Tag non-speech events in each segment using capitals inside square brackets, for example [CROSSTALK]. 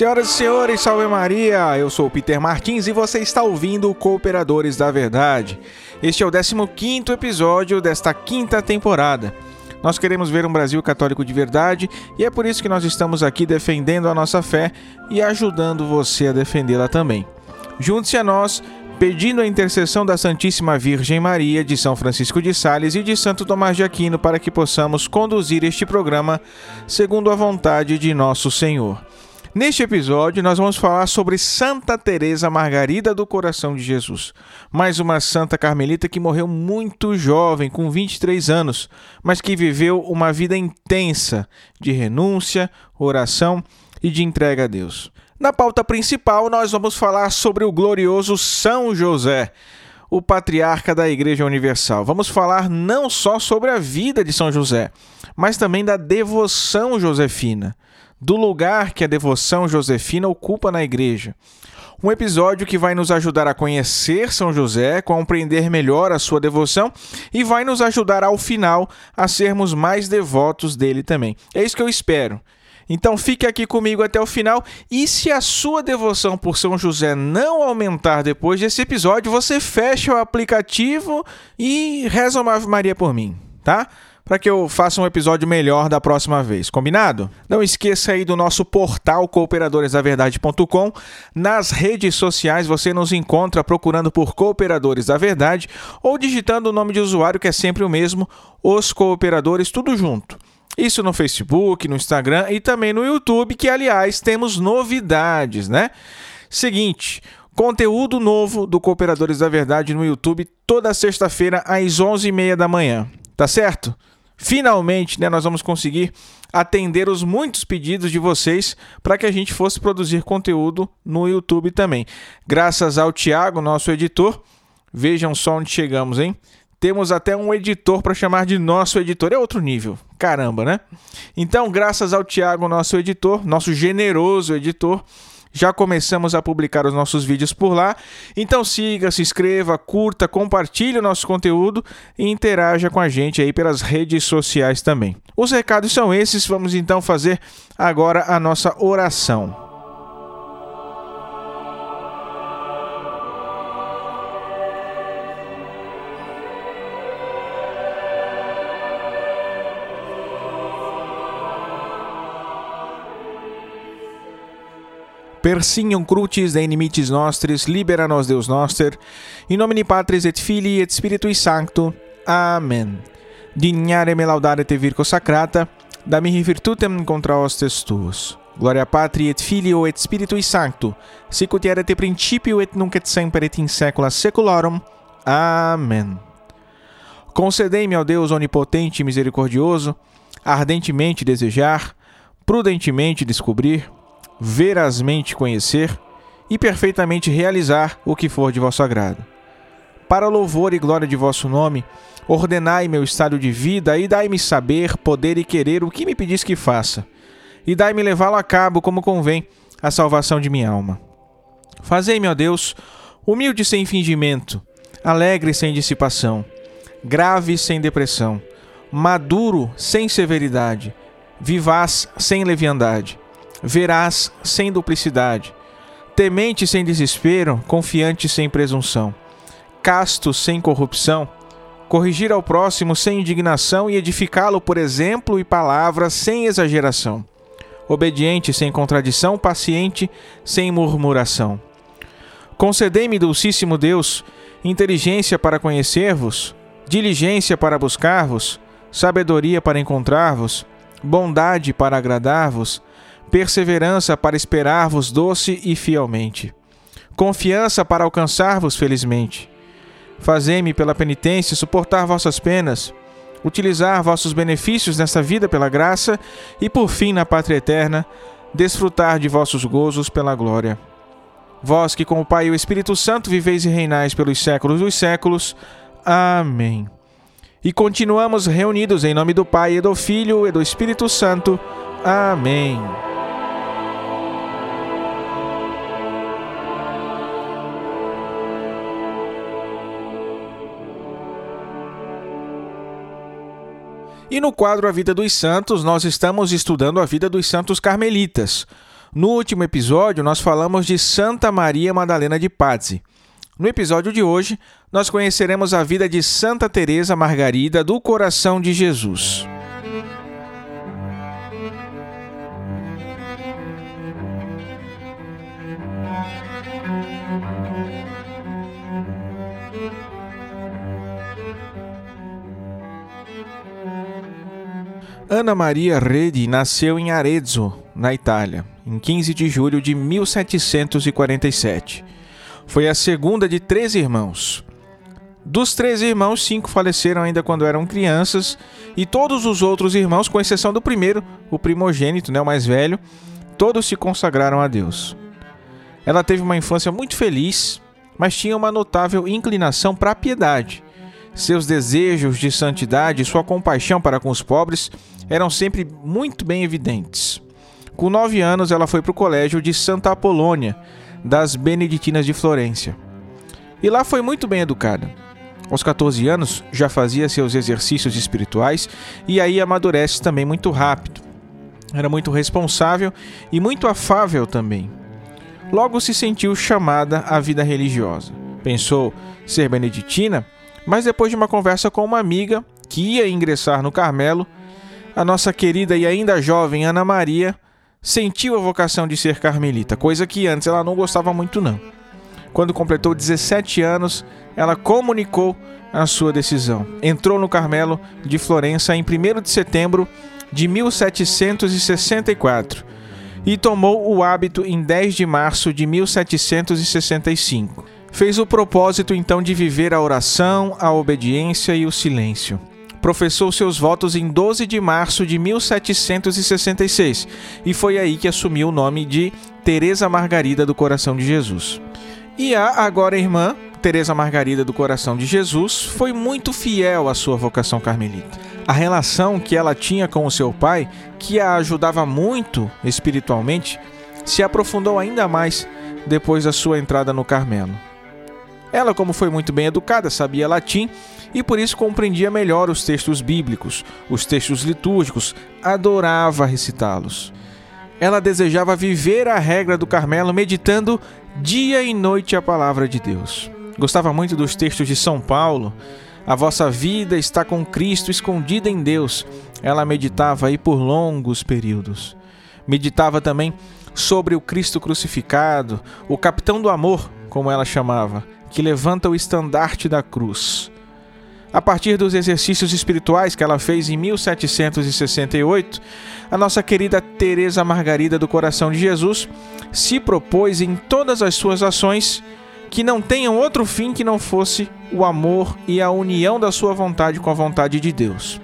Senhoras e senhores, salve Maria! Eu sou Peter Martins e você está ouvindo Cooperadores da Verdade. Este é o 15 episódio desta quinta temporada. Nós queremos ver um Brasil católico de verdade e é por isso que nós estamos aqui defendendo a nossa fé e ajudando você a defendê-la também. Junte-se a nós pedindo a intercessão da Santíssima Virgem Maria, de São Francisco de Sales e de Santo Tomás de Aquino para que possamos conduzir este programa segundo a vontade de nosso Senhor. Neste episódio, nós vamos falar sobre Santa Teresa Margarida do Coração de Jesus, mais uma santa carmelita que morreu muito jovem, com 23 anos, mas que viveu uma vida intensa de renúncia, oração e de entrega a Deus. Na pauta principal, nós vamos falar sobre o glorioso São José, o patriarca da Igreja Universal. Vamos falar não só sobre a vida de São José, mas também da devoção josefina, do lugar que a devoção josefina ocupa na Igreja. Um episódio que vai nos ajudar a conhecer São José, compreender melhor a sua devoção e vai nos ajudar ao final a sermos mais devotos dele também. É isso que eu espero. Então fique aqui comigo até o final e se a sua devoção por São José não aumentar depois desse episódio, você fecha o aplicativo e reza uma Ave Maria por mim, tá? Para que eu faça um episódio melhor da próxima vez. Combinado? Não esqueça aí do nosso portal cooperadoresdaverdade.com. Nas redes sociais você nos encontra procurando por Cooperadores da Verdade ou digitando o nome de usuário que é sempre o mesmo, Os Cooperadores, tudo junto. Isso no Facebook, no Instagram e também no YouTube, que aliás temos novidades, né? Seguinte, conteúdo novo do Cooperadores da Verdade no YouTube toda sexta-feira às 11h30 da manhã, tá certo? Finalmente, né, nós vamos conseguir atender os muitos pedidos de vocês para que a gente fosse produzir conteúdo no YouTube também. Graças ao Tiago, nosso editor, vejam só onde chegamos, hein? Temos até um editor para chamar de nosso editor. É outro nível. Caramba, né? Então, graças ao Tiago, nosso editor, nosso generoso editor, já começamos a publicar os nossos vídeos por lá. Então siga, se inscreva, curta, compartilhe o nosso conteúdo e interaja com a gente aí pelas redes sociais também. Os recados são esses, vamos então fazer agora a nossa oração. Persignum crucis de inimicis nostris, libera nos Deus noster, in nomine Patris et Filii et Spiritui Sancto. Amen. Dignare me laudare te virgo sacrata, da mihi virtutem contra hostes tuos. Gloria Patri et Filio et Spiritui Sancto, sic ut erat principio et nunc et semper et in saecula saeculorum. Amen. Concedei-me, ó Deus onipotente e misericordioso, ardentemente desejar, prudentemente descobrir, verazmente conhecer e perfeitamente realizar o que for de vosso agrado. Para louvor e glória de vosso nome, ordenai meu estado de vida e dai-me saber, poder e querer o que me pedis que faça, e dai-me levá-lo a cabo como convém a salvação de minha alma. Fazei-me, ó Deus, humilde sem fingimento, alegre sem dissipação, grave sem depressão, maduro sem severidade, vivaz sem leviandade verás sem duplicidade, temente sem desespero, confiante sem presunção, casto sem corrupção, corrigir ao próximo sem indignação e edificá-lo por exemplo e palavra sem exageração, obediente sem contradição, paciente sem murmuração. Concedei-me, Dulcíssimo Deus, inteligência para conhecer-vos, diligência para buscar-vos, sabedoria para encontrar-vos, bondade para agradar-vos, perseverança para esperar-vos doce e fielmente, confiança para alcançar-vos felizmente. Fazei-me pela penitência suportar vossas penas, utilizar vossos benefícios nesta vida pela graça e, por fim, na pátria eterna, desfrutar de vossos gozos pela glória. Vós que com o Pai e o Espírito Santo viveis e reinais pelos séculos dos séculos. Amém. E continuamos reunidos em nome do Pai e do Filho e do Espírito Santo. Amém. E no quadro A Vida dos Santos, nós estamos estudando a vida dos santos carmelitas. No último episódio, nós falamos de Santa Maria Madalena de Pazzi. No episódio de hoje, nós conheceremos a vida de Santa Teresa Margarida do Coração de Jesus. Ana Maria Redi nasceu em Arezzo, na Itália, em 15 de julho de 1747. Foi a segunda de três irmãos. Dos três irmãos, cinco faleceram ainda quando eram crianças, e todos os outros irmãos, com exceção do primeiro, o primogênito, né, o mais velho, todos se consagraram a Deus. Ela teve uma infância muito feliz, mas tinha uma notável inclinação para a piedade. Seus desejos de santidade sua compaixão para com os pobres eram sempre muito bem evidentes. Com nove anos, ela foi para o colégio de Santa Apolônia, das Beneditinas de Florência. E lá foi muito bem educada. Aos 14 anos, já fazia seus exercícios espirituais e aí amadurece também muito rápido. Era muito responsável e muito afável também. Logo se sentiu chamada à vida religiosa. Pensou ser beneditina, mas depois de uma conversa com uma amiga que ia ingressar no Carmelo, a nossa querida e ainda jovem Ana Maria sentiu a vocação de ser carmelita, coisa que antes ela não gostava muito não. Quando completou 17 anos, ela comunicou a sua decisão. Entrou no Carmelo de Florença em 1 de setembro de 1764 e tomou o hábito em 10 de março de 1765. Fez o propósito então de viver a oração, a obediência e o silêncio professou seus votos em 12 de março de 1766 e foi aí que assumiu o nome de Teresa Margarida do Coração de Jesus. E a agora irmã, Teresa Margarida do Coração de Jesus, foi muito fiel à sua vocação carmelita. A relação que ela tinha com o seu pai, que a ajudava muito espiritualmente, se aprofundou ainda mais depois da sua entrada no Carmelo. Ela, como foi muito bem educada, sabia latim e por isso compreendia melhor os textos bíblicos, os textos litúrgicos, adorava recitá-los. Ela desejava viver a regra do Carmelo meditando dia e noite a palavra de Deus. Gostava muito dos textos de São Paulo. A vossa vida está com Cristo escondida em Deus. Ela meditava aí por longos períodos. Meditava também sobre o Cristo crucificado, o capitão do amor, como ela chamava, que levanta o estandarte da cruz. A partir dos exercícios espirituais que ela fez em 1768, a nossa querida Teresa Margarida do Coração de Jesus se propôs em todas as suas ações que não tenham outro fim que não fosse o amor e a união da sua vontade com a vontade de Deus.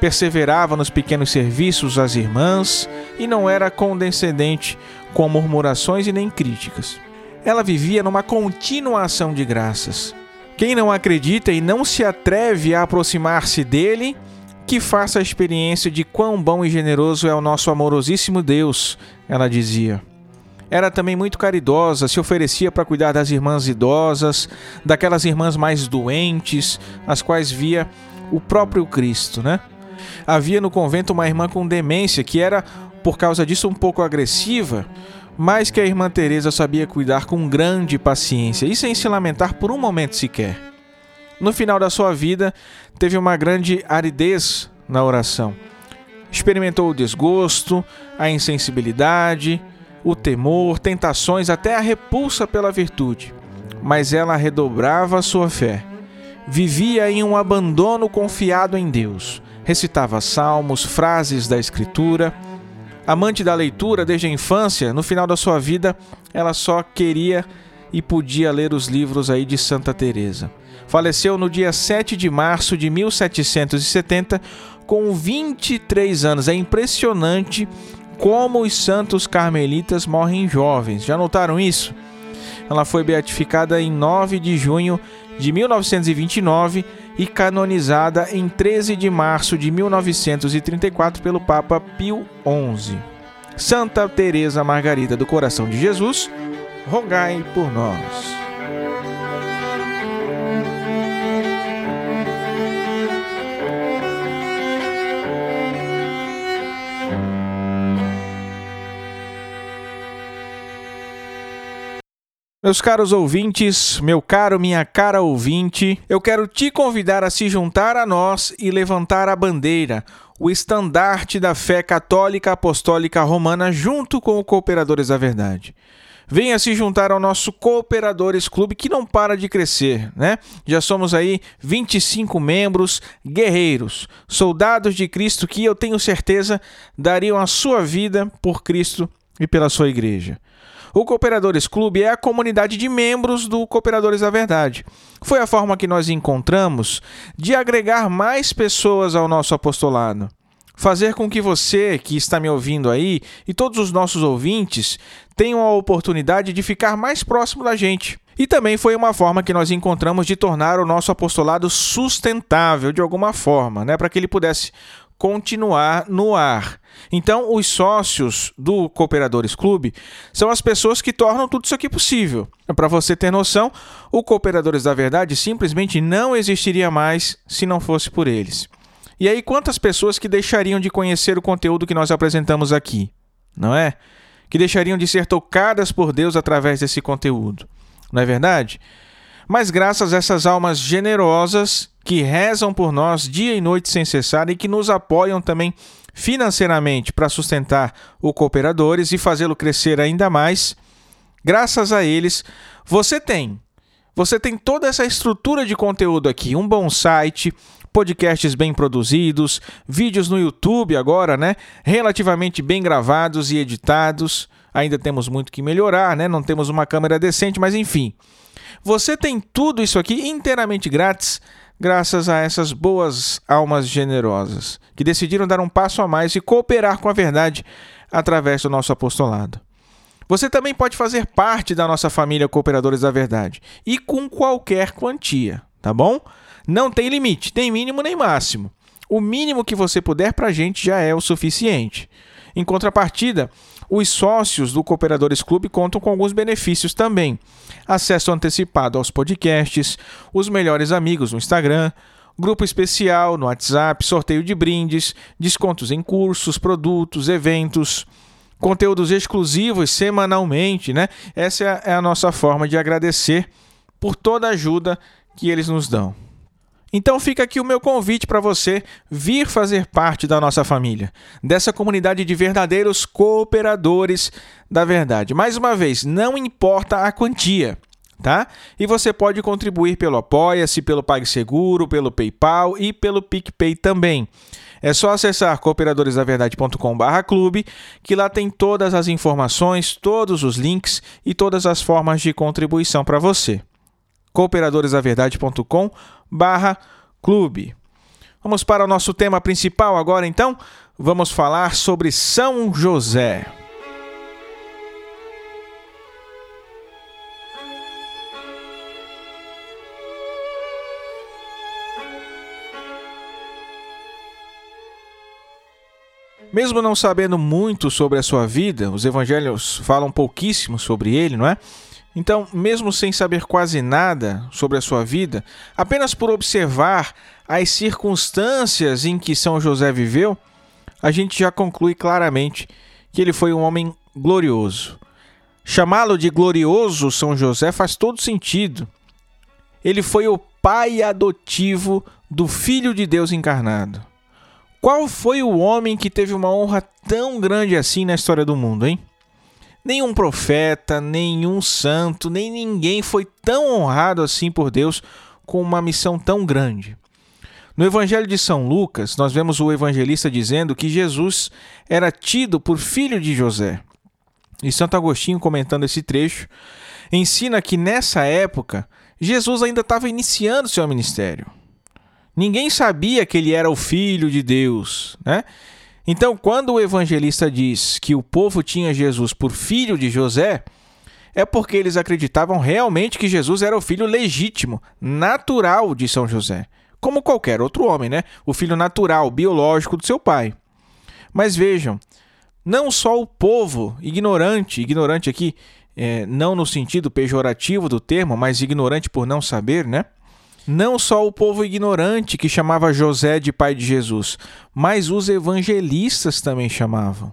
Perseverava nos pequenos serviços às irmãs e não era condescendente com murmurações e nem críticas. Ela vivia numa contínua ação de graças quem não acredita e não se atreve a aproximar-se dele, que faça a experiência de quão bom e generoso é o nosso amorosíssimo Deus, ela dizia. Era também muito caridosa, se oferecia para cuidar das irmãs idosas, daquelas irmãs mais doentes, as quais via o próprio Cristo, né? Havia no convento uma irmã com demência que era, por causa disso, um pouco agressiva, mas que a irmã Teresa sabia cuidar com grande paciência e sem se lamentar por um momento sequer. No final da sua vida, teve uma grande aridez na oração. Experimentou o desgosto, a insensibilidade, o temor, tentações, até a repulsa pela virtude. Mas ela redobrava sua fé. Vivia em um abandono confiado em Deus. Recitava salmos, frases da Escritura Amante da leitura desde a infância, no final da sua vida, ela só queria e podia ler os livros aí de Santa Teresa. Faleceu no dia 7 de março de 1770 com 23 anos. É impressionante como os santos carmelitas morrem jovens. Já notaram isso? Ela foi beatificada em 9 de junho de 1929 e canonizada em 13 de março de 1934 pelo Papa Pio XI. Santa Teresa Margarida do Coração de Jesus, rogai por nós. Meus caros ouvintes, meu caro, minha cara ouvinte, eu quero te convidar a se juntar a nós e levantar a bandeira, o estandarte da fé católica apostólica romana, junto com o Cooperadores da Verdade. Venha se juntar ao nosso Cooperadores Clube que não para de crescer, né? Já somos aí 25 membros, guerreiros, soldados de Cristo que eu tenho certeza dariam a sua vida por Cristo e pela sua igreja. O Cooperadores Clube é a comunidade de membros do Cooperadores da Verdade. Foi a forma que nós encontramos de agregar mais pessoas ao nosso apostolado. Fazer com que você que está me ouvindo aí e todos os nossos ouvintes tenham a oportunidade de ficar mais próximo da gente. E também foi uma forma que nós encontramos de tornar o nosso apostolado sustentável de alguma forma, né, para que ele pudesse continuar no ar. Então, os sócios do Cooperadores Clube são as pessoas que tornam tudo isso aqui possível. Para você ter noção, o Cooperadores da Verdade simplesmente não existiria mais se não fosse por eles. E aí, quantas pessoas que deixariam de conhecer o conteúdo que nós apresentamos aqui, não é? Que deixariam de ser tocadas por Deus através desse conteúdo, não é verdade? Mas graças a essas almas generosas que rezam por nós dia e noite sem cessar e que nos apoiam também financeiramente para sustentar o Cooperadores e fazê-lo crescer ainda mais, graças a eles, você tem. Você tem toda essa estrutura de conteúdo aqui, um bom site, podcasts bem produzidos, vídeos no YouTube agora, né? Relativamente bem gravados e editados. Ainda temos muito que melhorar, né? Não temos uma câmera decente, mas enfim. Você tem tudo isso aqui inteiramente grátis, graças a essas boas almas generosas que decidiram dar um passo a mais e cooperar com a verdade através do nosso apostolado. Você também pode fazer parte da nossa família Cooperadores da Verdade e com qualquer quantia, tá bom? Não tem limite, nem mínimo nem máximo. O mínimo que você puder para a gente já é o suficiente. Em contrapartida, os sócios do Cooperadores Clube contam com alguns benefícios também: acesso antecipado aos podcasts, os melhores amigos no Instagram, grupo especial no WhatsApp, sorteio de brindes, descontos em cursos, produtos, eventos, conteúdos exclusivos semanalmente, né? Essa é a nossa forma de agradecer por toda a ajuda que eles nos dão. Então fica aqui o meu convite para você vir fazer parte da nossa família, dessa comunidade de verdadeiros cooperadores da verdade. Mais uma vez, não importa a quantia, tá? E você pode contribuir pelo Apoia-se, pelo PagSeguro, pelo PayPal e pelo PicPay também. É só acessar cooperadoresdaverdade.com/clube, que lá tem todas as informações, todos os links e todas as formas de contribuição para você. cooperadoresdaverdade.com barra clube. Vamos para o nosso tema principal agora então? Vamos falar sobre São José. Mesmo não sabendo muito sobre a sua vida, os evangelhos falam pouquíssimo sobre ele, não é? Então, mesmo sem saber quase nada sobre a sua vida, apenas por observar as circunstâncias em que São José viveu, a gente já conclui claramente que ele foi um homem glorioso. Chamá-lo de glorioso São José faz todo sentido. Ele foi o pai adotivo do Filho de Deus encarnado. Qual foi o homem que teve uma honra tão grande assim na história do mundo, hein? Nenhum profeta, nenhum santo, nem ninguém foi tão honrado assim por Deus com uma missão tão grande. No Evangelho de São Lucas, nós vemos o evangelista dizendo que Jesus era tido por filho de José. E Santo Agostinho, comentando esse trecho, ensina que nessa época Jesus ainda estava iniciando seu ministério. Ninguém sabia que ele era o filho de Deus, né? Então, quando o evangelista diz que o povo tinha Jesus por filho de José, é porque eles acreditavam realmente que Jesus era o filho legítimo, natural de São José, como qualquer outro homem, né? O filho natural, biológico do seu pai. Mas vejam, não só o povo ignorante, ignorante aqui, é, não no sentido pejorativo do termo, mas ignorante por não saber, né? Não só o povo ignorante que chamava José de pai de Jesus, mas os evangelistas também chamavam.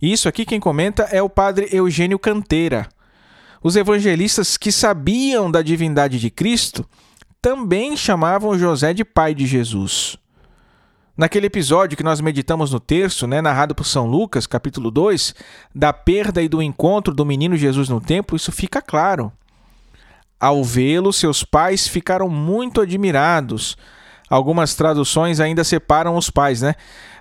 Isso aqui quem comenta é o padre Eugênio Canteira. Os evangelistas que sabiam da divindade de Cristo também chamavam José de pai de Jesus. Naquele episódio que nós meditamos no terço, né, narrado por São Lucas, capítulo 2, da perda e do encontro do menino Jesus no templo, isso fica claro. Ao vê-lo, seus pais ficaram muito admirados. Algumas traduções ainda separam os pais, né?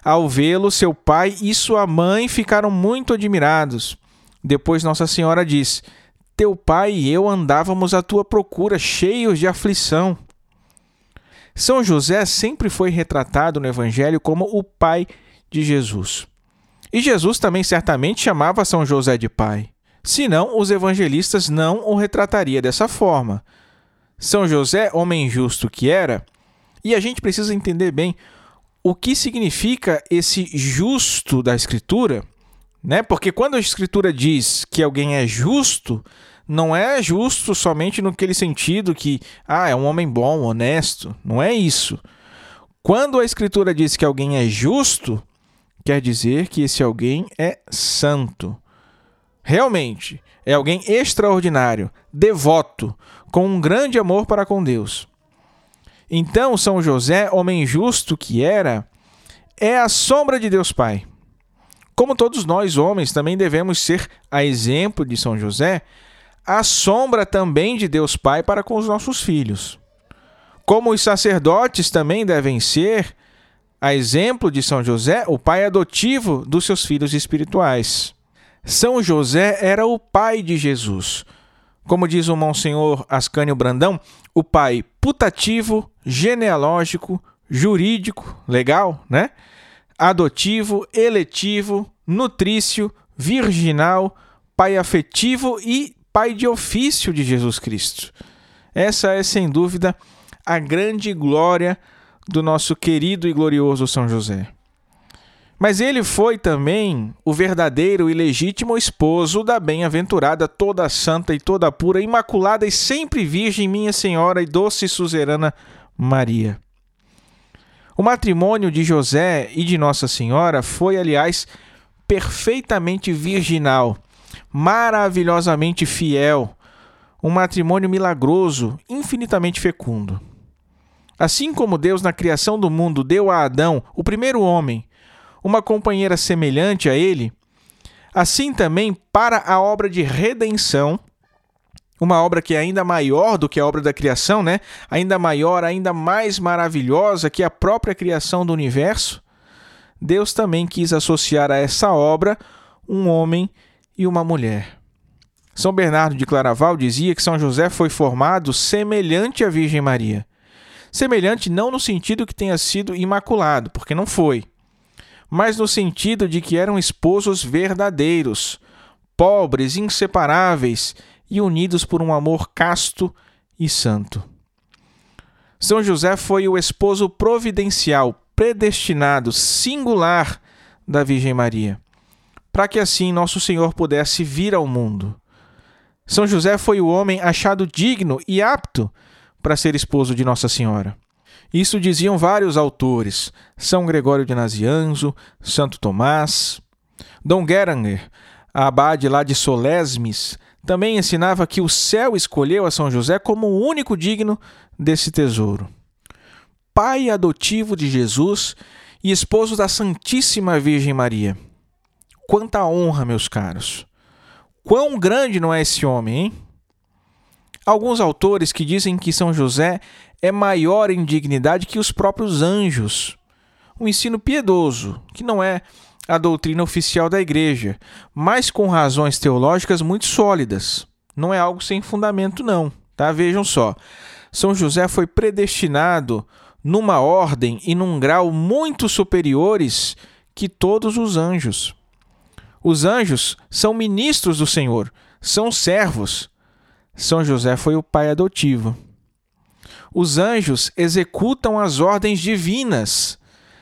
Ao vê-lo, seu pai e sua mãe ficaram muito admirados. Depois Nossa Senhora diz: Teu pai e eu andávamos à tua procura, cheios de aflição. São José sempre foi retratado no Evangelho como o pai de Jesus. E Jesus também certamente chamava São José de pai. Senão, os evangelistas não o retratariam dessa forma. São José, homem justo que era, e a gente precisa entender bem o que significa esse justo da Escritura, né? Porque quando a Escritura diz que alguém é justo, não é justo somente naquele sentido que, ah, é um homem bom, honesto. Não é isso. Quando a Escritura diz que alguém é justo, quer dizer que esse alguém é santo. Realmente, é alguém extraordinário, devoto, com um grande amor para com Deus. Então, São José, homem justo que era, é a sombra de Deus Pai. Como todos nós, homens, também devemos ser, a exemplo de São José, a sombra também de Deus Pai para com os nossos filhos. Como os sacerdotes também devem ser, a exemplo de São José, o pai adotivo dos seus filhos espirituais. São José era o pai de Jesus. Como diz o Monsenhor Ascânio Brandão, o pai putativo, genealógico, jurídico, legal, né? Adotivo, eletivo, nutrício, virginal, pai afetivo e pai de ofício de Jesus Cristo. Essa é, sem dúvida, a grande glória do nosso querido e glorioso São José. Mas ele foi também o verdadeiro e legítimo esposo da bem-aventurada, toda santa e toda pura, imaculada e sempre virgem, minha Senhora e doce suzerana Maria. O matrimônio de José e de Nossa Senhora foi, aliás, perfeitamente virginal, maravilhosamente fiel, um matrimônio milagroso, infinitamente fecundo. Assim como Deus, na criação do mundo, deu a Adão, o primeiro homem, uma companheira semelhante a ele, assim também para a obra de redenção, uma obra que é ainda maior do que a obra da criação, né? Ainda maior, ainda mais maravilhosa que a própria criação do universo. Deus também quis associar a essa obra um homem e uma mulher. São Bernardo de Claraval dizia que São José foi formado semelhante à Virgem Maria. Semelhante não no sentido que tenha sido imaculado, porque não foi, mas no sentido de que eram esposos verdadeiros, pobres, inseparáveis e unidos por um amor casto e santo. São José foi o esposo providencial, predestinado, singular da Virgem Maria, para que assim nosso Senhor pudesse vir ao mundo. São José foi o homem achado digno e apto para ser esposo de Nossa Senhora. Isso diziam vários autores: São Gregório de Nazianzo, Santo Tomás. Dom Geranger, abade lá de Solesmes, também ensinava que o céu escolheu a São José como o único digno desse tesouro. Pai adotivo de Jesus e esposo da Santíssima Virgem Maria. Quanta honra, meus caros! Quão grande não é esse homem, hein? Alguns autores que dizem que São José é maior em dignidade que os próprios anjos. Um ensino piedoso, que não é a doutrina oficial da Igreja, mas com razões teológicas muito sólidas. Não é algo sem fundamento, não. Tá? Vejam só. São José foi predestinado numa ordem e num grau muito superiores que todos os anjos. Os anjos são ministros do Senhor, são servos. São José foi o pai adotivo. Os anjos executam as ordens divinas.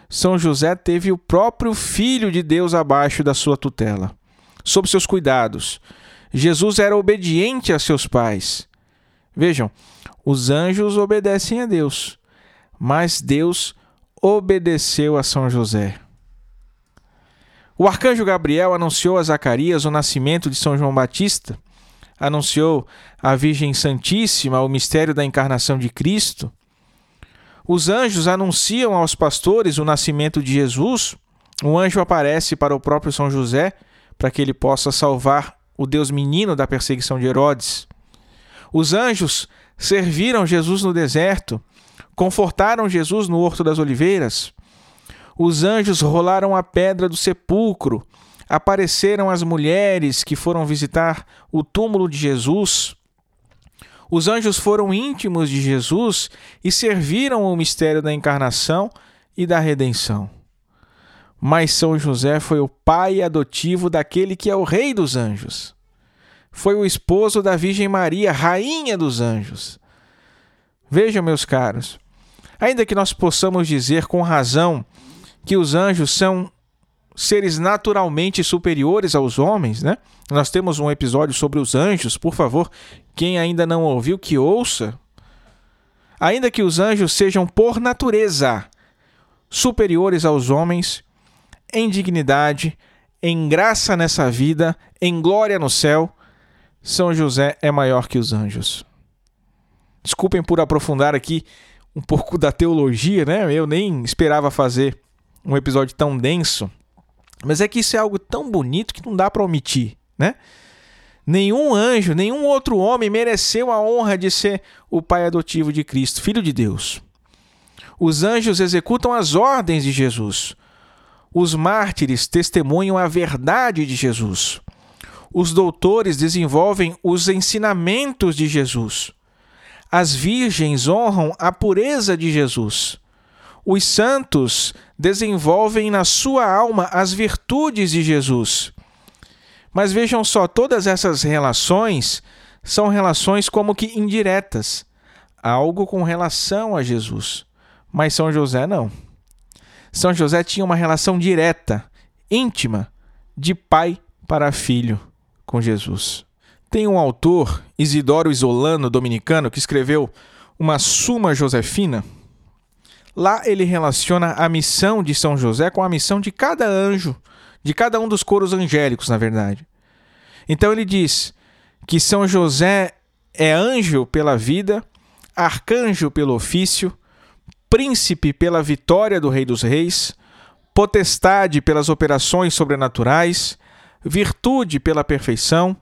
São José teve o próprio Filho de Deus abaixo da sua tutela, sob seus cuidados. Jesus era obediente a seus pais. Vejam, os anjos obedecem a Deus, mas Deus obedeceu a São José. O arcanjo Gabriel anunciou a Zacarias o nascimento de São João Batista anunciou à Virgem Santíssima o mistério da encarnação de Cristo. Os anjos anunciam aos pastores o nascimento de Jesus. Um anjo aparece para o próprio São José para que ele possa salvar o Deus menino da perseguição de Herodes. Os anjos serviram Jesus no deserto, confortaram Jesus no Horto das Oliveiras. Os anjos rolaram a pedra do sepulcro, apareceram as mulheres que foram visitar o túmulo de Jesus. Os anjos foram íntimos de Jesus e serviram o mistério da encarnação e da redenção. Mas São José foi o pai adotivo daquele que é o Rei dos anjos. Foi o esposo da Virgem Maria, Rainha dos anjos. Vejam, meus caros, ainda que nós possamos dizer com razão que os anjos são seres naturalmente superiores aos homens, né? Nós temos um episódio sobre os anjos, por favor, quem ainda não ouviu, que ouça. Ainda que os anjos sejam por natureza superiores aos homens, em dignidade, em graça nessa vida, em glória no céu, São José é maior que os anjos. Desculpem por aprofundar aqui um pouco da teologia, né? Eu nem esperava fazer um episódio tão denso, mas é que isso é algo tão bonito que não dá para omitir, né? Nenhum anjo, nenhum outro homem mereceu a honra de ser o pai adotivo de Cristo, filho de Deus. Os anjos executam as ordens de Jesus. Os mártires testemunham a verdade de Jesus. Os doutores desenvolvem os ensinamentos de Jesus. As virgens honram a pureza de Jesus. Os santos desenvolvem na sua alma as virtudes de Jesus. Mas vejam só, todas essas relações são relações como que indiretas, algo com relação a Jesus. Mas São José não. São José tinha uma relação direta, íntima, de pai para filho com Jesus. Tem um autor, Isidoro Isolano, dominicano, que escreveu uma Suma Josefina. Lá ele relaciona a missão de São José com a missão de cada anjo, de cada um dos coros angélicos, na verdade. Então ele diz que São José é anjo pela vida, arcanjo pelo ofício, príncipe pela vitória do Rei dos Reis, potestade pelas operações sobrenaturais, virtude pela perfeição,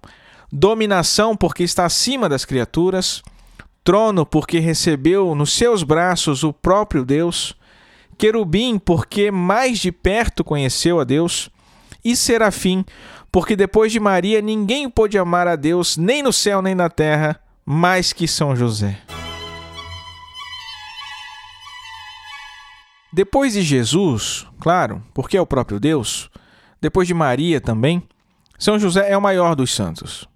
dominação porque está acima das criaturas, trono porque recebeu nos seus braços o próprio Deus, querubim porque mais de perto conheceu a Deus, e serafim porque depois de Maria ninguém pôde amar a Deus nem no céu nem na terra mais que São José. Depois de Jesus, claro, porque é o próprio Deus, depois de Maria também, São José é o maior dos santos.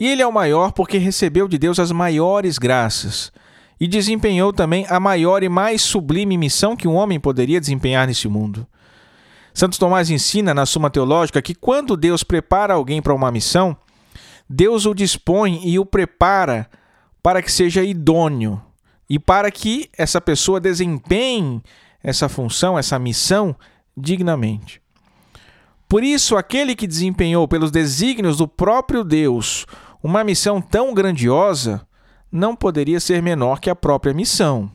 E ele é o maior porque recebeu de Deus as maiores graças e desempenhou também a maior e mais sublime missão que um homem poderia desempenhar nesse mundo. Santo Tomás ensina na Suma Teológica que quando Deus prepara alguém para uma missão, Deus o dispõe e o prepara para que seja idôneo, e para que essa pessoa desempenhe essa função, essa missão dignamente. Por isso, aquele que desempenhou pelos desígnios do próprio Deus uma missão tão grandiosa não poderia ser menor que a própria missão.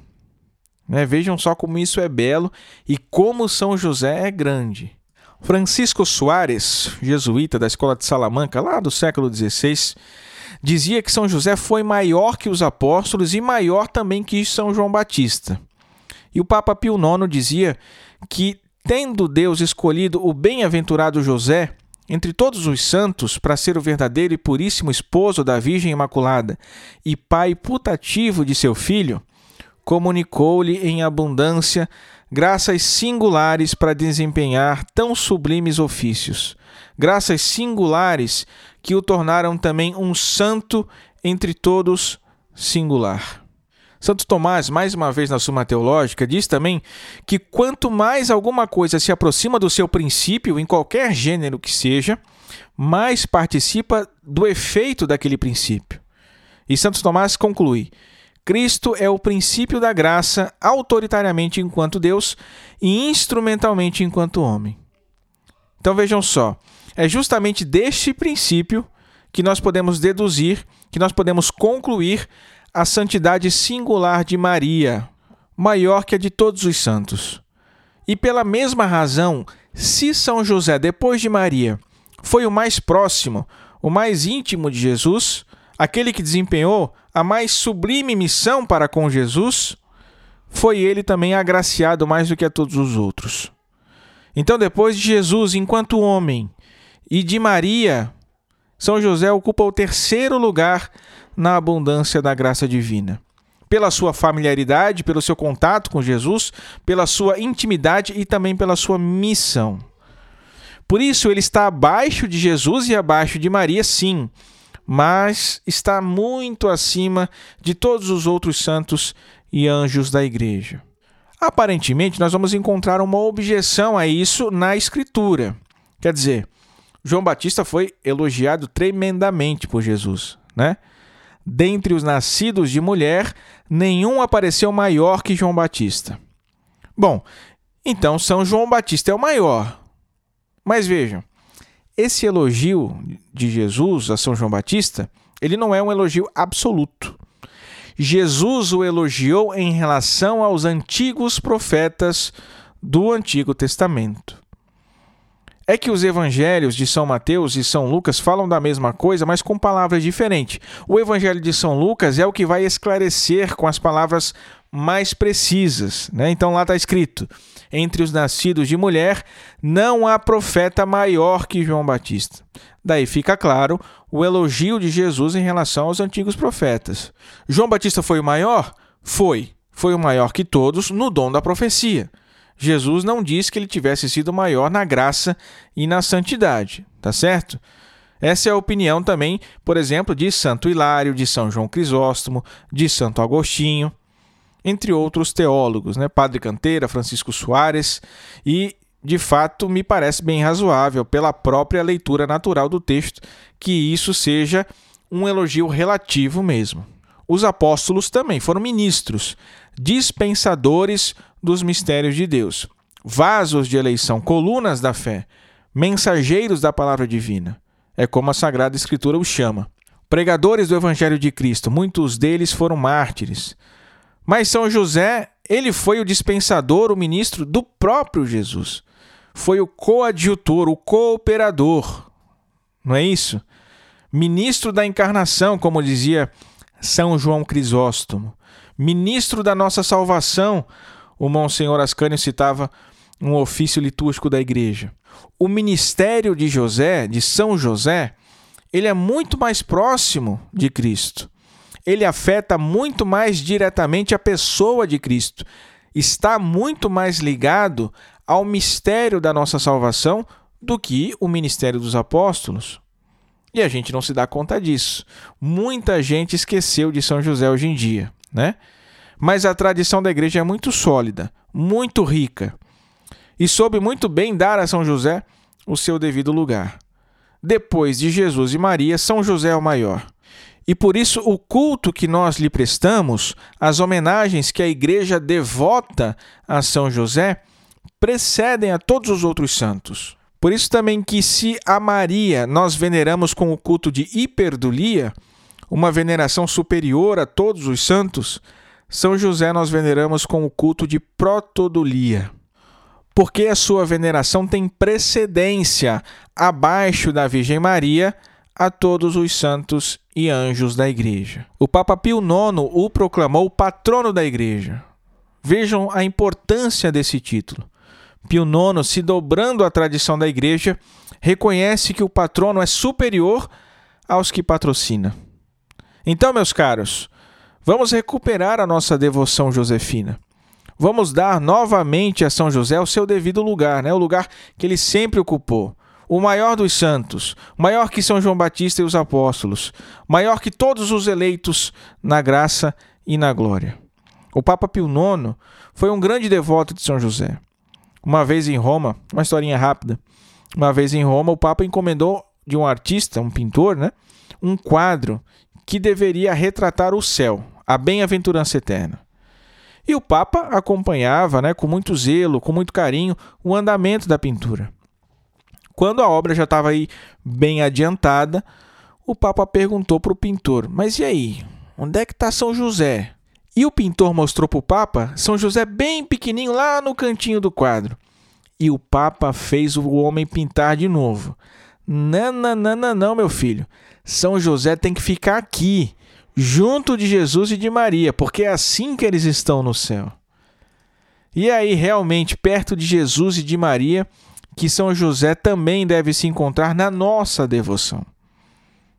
Né? Vejam só como isso é belo e como São José é grande. Francisco Soares, jesuíta da escola de Salamanca, lá do século XVI, dizia que São José foi maior que os apóstolos e maior também que São João Batista. E o Papa Pio IX dizia que, tendo Deus escolhido o bem-aventurado José entre todos os santos para ser o verdadeiro e puríssimo esposo da Virgem Imaculada e pai putativo de seu filho, comunicou-lhe em abundância graças singulares para desempenhar tão sublimes ofícios, graças singulares que o tornaram também um santo entre todos singular. Santo Tomás, mais uma vez na Suma Teológica, diz também que quanto mais alguma coisa se aproxima do seu princípio, em qualquer gênero que seja, mais participa do efeito daquele princípio. E Santo Tomás conclui: Cristo é o princípio da graça, autoritariamente enquanto Deus e instrumentalmente enquanto homem. Então vejam só, é justamente deste princípio que nós podemos deduzir, que nós podemos concluir a santidade singular de Maria, maior que a de todos os santos. E pela mesma razão, se São José, depois de Maria, foi o mais próximo, o mais íntimo de Jesus, aquele que desempenhou a mais sublime missão para com Jesus, foi ele também agraciado mais do que a todos os outros. Então, depois de Jesus enquanto homem e de Maria, São José ocupa o terceiro lugar na abundância da graça divina. Pela sua familiaridade, pelo seu contato com Jesus, pela sua intimidade e também pela sua missão. Por isso, ele está abaixo de Jesus e abaixo de Maria, sim, mas está muito acima de todos os outros santos e anjos da igreja. Aparentemente, nós vamos encontrar uma objeção a isso na Escritura. Quer dizer, João Batista foi elogiado tremendamente por Jesus, né? Dentre os nascidos de mulher, nenhum apareceu maior que João Batista. Bom, então São João Batista é o maior. Mas vejam, esse elogio de Jesus a São João Batista, ele não é um elogio absoluto. Jesus o elogiou em relação aos antigos profetas do Antigo Testamento. É que os evangelhos de São Mateus e São Lucas falam da mesma coisa, mas com palavras diferentes. O evangelho de São Lucas é o que vai esclarecer com as palavras mais precisas. Né? Então lá está escrito: entre os nascidos de mulher, não há profeta maior que João Batista. Daí fica claro o elogio de Jesus em relação aos antigos profetas. João Batista foi o maior? Foi. Foi o maior que todos no dom da profecia. Jesus não disse que ele tivesse sido maior na graça e na santidade, tá certo? Essa é a opinião também, por exemplo, de Santo Hilário, de São João Crisóstomo, de Santo Agostinho, entre outros teólogos, né? Padre Canteira, Francisco Soares, e de fato me parece bem razoável, pela própria leitura natural do texto, que isso seja um elogio relativo mesmo. Os apóstolos também foram ministros, dispensadores dos mistérios de Deus, vasos de eleição, colunas da fé, mensageiros da palavra divina. É como a Sagrada Escritura os chama. Pregadores do Evangelho de Cristo, muitos deles foram mártires. Mas São José, ele foi o dispensador, o ministro do próprio Jesus. Foi o coadjutor, o cooperador. Não é isso? Ministro da encarnação, como dizia São João Crisóstomo. Ministro da nossa salvação, o Monsenhor Ascânio citava um ofício litúrgico da igreja. O ministério de José, de São José, ele é muito mais próximo de Cristo. Ele afeta muito mais diretamente a pessoa de Cristo. Está muito mais ligado ao mistério da nossa salvação do que o ministério dos apóstolos. E a gente não se dá conta disso. Muita gente esqueceu de São José hoje em dia, né? Mas a tradição da igreja é muito sólida, muito rica, e soube muito bem dar a São José o seu devido lugar. Depois de Jesus e Maria, São José é o maior. E por isso o culto que nós lhe prestamos, as homenagens que a igreja devota a São José, precedem a todos os outros santos. Por isso também que se a Maria nós veneramos com o culto de hiperdulia, uma veneração superior a todos os santos, são José nós veneramos com o culto de protodulia, porque a sua veneração tem precedência abaixo da Virgem Maria a todos os santos e anjos da Igreja. O Papa Pio IX o proclamou patrono da Igreja. Vejam a importância desse título. Pio IX, se dobrando à tradição da Igreja, reconhece que o patrono é superior aos que patrocina. Então, meus caros, Vamos recuperar a nossa devoção josefina. Vamos dar novamente a São José o seu devido lugar, né? o lugar que ele sempre ocupou. O maior dos santos, maior que São João Batista e os apóstolos, maior que todos os eleitos na graça e na glória. O Papa Pio IX foi um grande devoto de São José. Uma vez em Roma, uma historinha rápida. Uma vez em Roma, o Papa encomendou de um artista, um pintor, né, um quadro que deveria retratar o céu, a bem-aventurança eterna. E o Papa acompanhava né, com muito zelo, com muito carinho, o andamento da pintura. Quando a obra já estava aí bem adiantada, o Papa perguntou para o pintor: Mas e aí? Onde é que está São José? E o pintor mostrou para o Papa São José bem pequenininho lá no cantinho do quadro. E o Papa fez o homem pintar de novo. Não, não, não, não, não, meu filho. São José tem que ficar aqui, junto de Jesus e de Maria, porque é assim que eles estão no céu. E aí, realmente, perto de Jesus e de Maria, que São José também deve se encontrar na nossa devoção.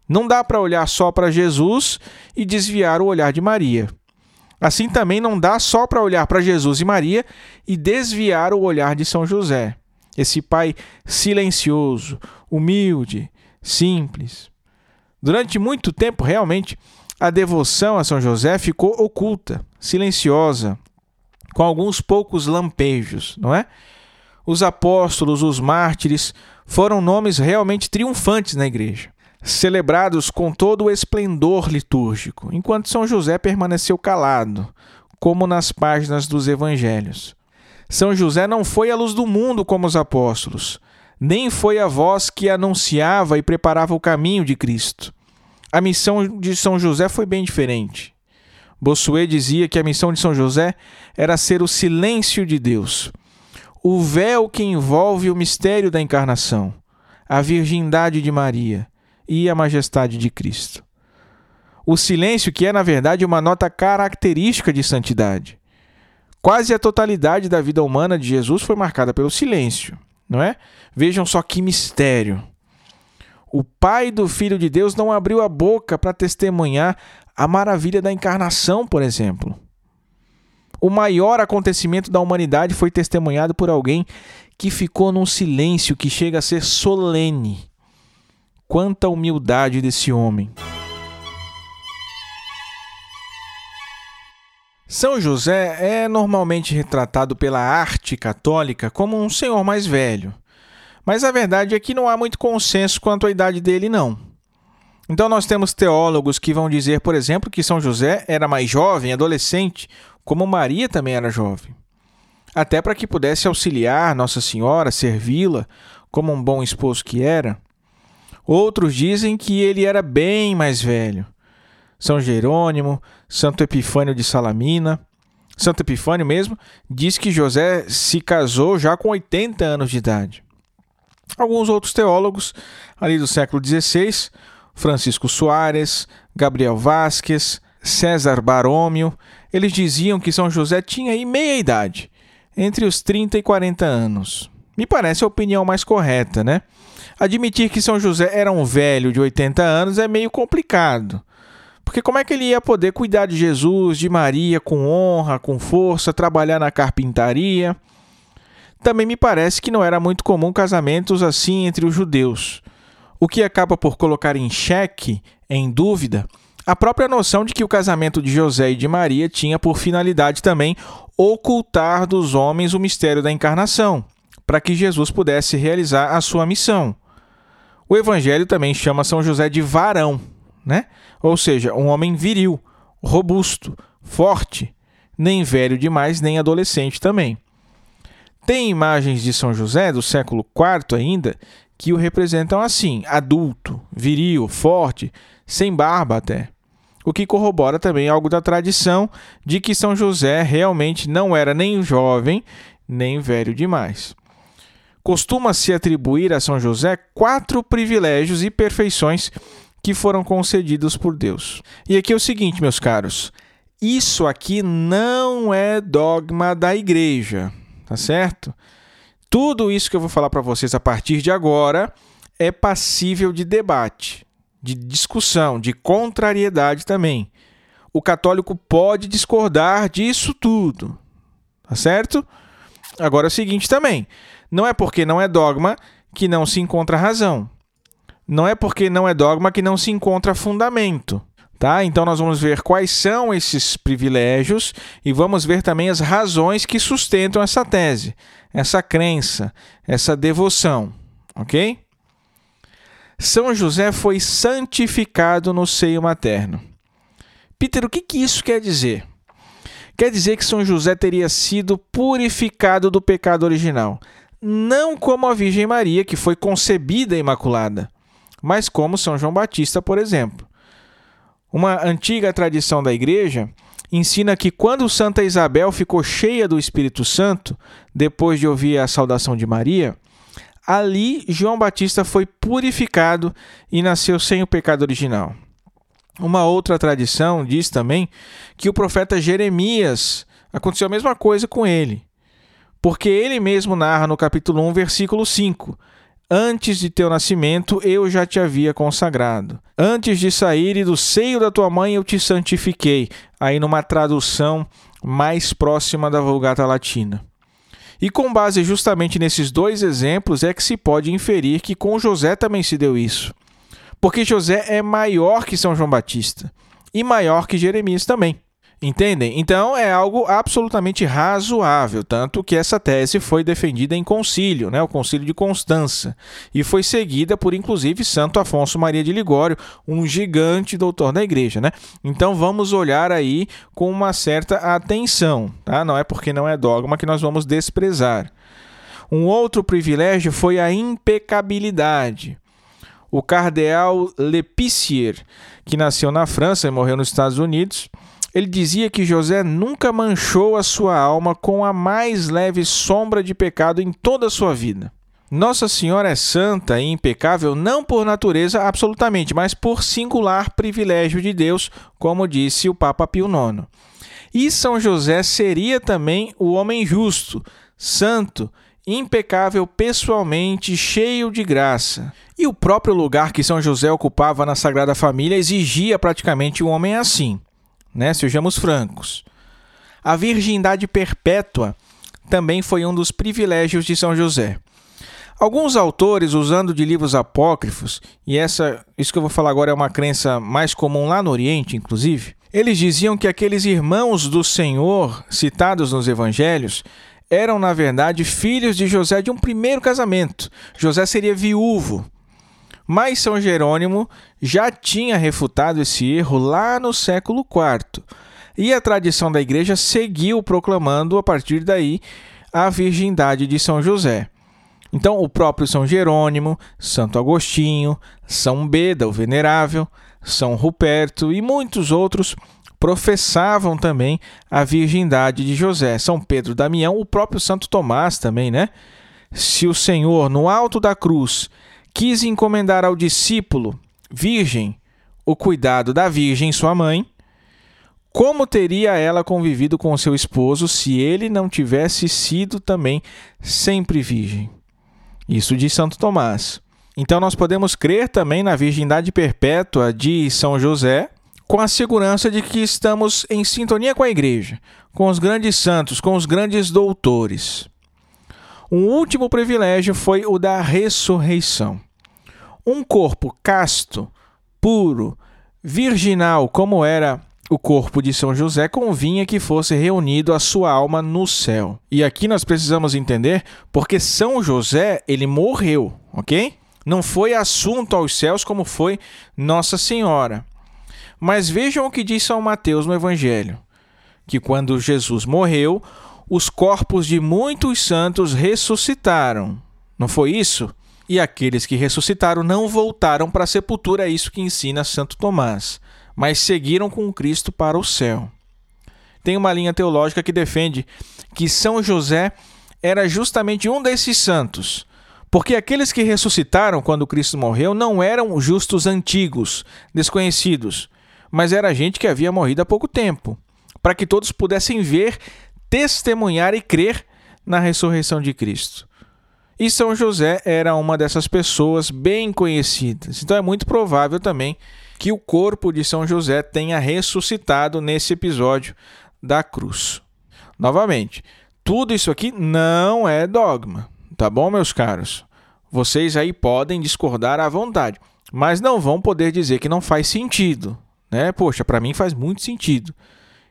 Não dá para olhar só para Jesus e desviar o olhar de Maria. Assim também não dá só para olhar para Jesus e Maria e desviar o olhar de São José, esse pai silencioso, humilde, simples. Durante muito tempo, realmente, a devoção a São José ficou oculta, silenciosa, com alguns poucos lampejos, não é? Os apóstolos, os mártires, foram nomes realmente triunfantes na igreja celebrados com todo o esplendor litúrgico, enquanto São José permaneceu calado, como nas páginas dos evangelhos. São José não foi a luz do mundo como os apóstolos, nem foi a voz que anunciava e preparava o caminho de Cristo. A missão de São José foi bem diferente. Bossuet dizia que a missão de São José era ser o silêncio de Deus, o véu que envolve o mistério da encarnação, a virgindade de Maria e a majestade de Cristo. O silêncio, que é na verdade uma nota característica de santidade. Quase a totalidade da vida humana de Jesus foi marcada pelo silêncio, não é? Vejam só que mistério. O Pai do Filho de Deus não abriu a boca para testemunhar a maravilha da encarnação, por exemplo. O maior acontecimento da humanidade foi testemunhado por alguém que ficou num silêncio que chega a ser solene. Quanta humildade desse homem! São José é normalmente retratado pela arte católica como um senhor mais velho, mas a verdade é que não há muito consenso quanto à idade dele, não. Então, nós temos teólogos que vão dizer, por exemplo, que São José era mais jovem, adolescente, como Maria também era jovem. Até para que pudesse auxiliar Nossa Senhora, servi-la, como um bom esposo que era. Outros dizem que ele era bem mais velho. São Jerônimo, Santo Epifânio de Salamina. Santo Epifânio mesmo diz que José se casou já com 80 anos de idade. Alguns outros teólogos, ali do século XVI, Francisco Soares, Gabriel Vasques, César Barômio, eles diziam que São José tinha aí meia idade, entre os 30 e 40 anos. Me parece a opinião mais correta, né? Admitir que São José era um velho de 80 anos é meio complicado. Porque como é que ele ia poder cuidar de Jesus, de Maria, com honra, com força, trabalhar na carpintaria? Também me parece que não era muito comum casamentos assim entre os judeus, o que acaba por colocar em xeque, em dúvida, a própria noção de que o casamento de José e de Maria tinha por finalidade também ocultar dos homens o mistério da encarnação, para que Jesus pudesse realizar a sua missão. O evangelho também chama São José de varão, né? Ou seja, um homem viril, robusto, forte, nem velho demais, nem adolescente também. Tem imagens de São José do século IV ainda que o representam assim: adulto, viril, forte, sem barba até. O que corrobora também algo da tradição de que São José realmente não era nem jovem nem velho demais costuma-se atribuir a São José quatro privilégios e perfeições que foram concedidos por Deus. E aqui é o seguinte, meus caros: isso aqui não é dogma da igreja, tá certo? Tudo isso que eu vou falar para vocês a partir de agora é passível de debate, de discussão, de contrariedade também. O católico pode discordar disso tudo, tá certo? Agora é o seguinte também: não é porque não é dogma que não se encontra razão. Não é porque não é dogma que não se encontra fundamento. Tá? Então nós vamos ver quais são esses privilégios e vamos ver também as razões que sustentam essa tese, essa crença, essa devoção, OK? São José foi santificado no seio materno. Peter, o que, que isso quer dizer? Quer dizer que São José teria sido purificado do pecado original, não como a Virgem Maria, que foi concebida imaculada, mas como São João Batista, por exemplo. Uma antiga tradição da igreja ensina que quando Santa Isabel ficou cheia do Espírito Santo, depois de ouvir a saudação de Maria, ali João Batista foi purificado e nasceu sem o pecado original. Uma outra tradição diz também que o profeta Jeremias aconteceu a mesma coisa com ele, porque ele mesmo narra no capítulo 1, versículo 5: Antes de teu nascimento eu já te havia consagrado. Antes de sair do seio da tua mãe eu te santifiquei. Aí numa tradução mais próxima da Vulgata Latina. E com base justamente nesses dois exemplos é que se pode inferir que com José também se deu isso. Porque José é maior que São João Batista e maior que Jeremias também. Entendem? Então é algo absolutamente razoável, tanto que essa tese foi defendida em concílio, né, o concílio de Constança, e foi seguida por inclusive Santo Afonso Maria de Ligório, um gigante doutor da igreja, né? Então vamos olhar aí com uma certa atenção, tá? Não é porque não é dogma que nós vamos desprezar. Um outro privilégio foi a impecabilidade. O cardeal Lepicier, que nasceu na França e morreu nos Estados Unidos, ele dizia que José nunca manchou a sua alma com a mais leve sombra de pecado em toda a sua vida. Nossa Senhora é santa e impecável não por natureza absolutamente, mas por singular privilégio de Deus, como disse o Papa Pio IX. E São José seria também o homem justo, santo, impecável pessoalmente, cheio de graça. E o próprio lugar que São José ocupava na Sagrada Família exigia praticamente um homem assim né? Sejamos francos. A virgindade perpétua também foi um dos privilégios de São José. Alguns autores, usando de livros apócrifos, e essa, isso que eu vou falar agora é uma crença mais comum lá no Oriente, inclusive, eles diziam que aqueles irmãos do Senhor citados nos evangelhos eram, na verdade, filhos de José de um primeiro casamento. José seria viúvo mas São Jerônimo já tinha refutado esse erro lá no século IV. E a tradição da igreja seguiu proclamando a partir daí a virgindade de São José. Então, o próprio São Jerônimo, Santo Agostinho, São Beda, o Venerável, São Ruperto e muitos outros professavam também a virgindade de José. São Pedro Damião, o próprio Santo Tomás também, né? Se o Senhor, no alto da cruz, quis encomendar ao discípulo virgem o cuidado da virgem, sua mãe, como teria ela convivido com seu esposo se ele não tivesse sido também sempre virgem? Isso de Santo Tomás. Então nós podemos crer também na virgindade perpétua de São José, com a segurança de que estamos em sintonia com a igreja, com os grandes santos, com os grandes doutores. Um último privilégio foi o da ressurreição. Um corpo casto, puro, virginal, como era o corpo de São José, convinha que fosse reunido a sua alma no céu. E aqui nós precisamos entender porque São José, ele morreu, ok? Não foi assunto aos céus como foi Nossa Senhora. Mas vejam o que diz São Mateus no Evangelho: que quando Jesus morreu, os corpos de muitos santos ressuscitaram. Não foi isso? E aqueles que ressuscitaram não voltaram para a sepultura, é isso que ensina Santo Tomás, mas seguiram com Cristo para o céu. Tem uma linha teológica que defende que São José era justamente um desses santos, porque aqueles que ressuscitaram quando Cristo morreu não eram justos antigos, desconhecidos, mas era gente que havia morrido há pouco tempo, para que todos pudessem ver, testemunhar e crer na ressurreição de Cristo. E São José era uma dessas pessoas bem conhecidas. Então é muito provável também que o corpo de São José tenha ressuscitado nesse episódio da cruz. Novamente, tudo isso aqui não é dogma, tá bom, meus caros? Vocês aí podem discordar à vontade, mas não vão poder dizer que não faz sentido, né? Poxa, para mim faz muito sentido.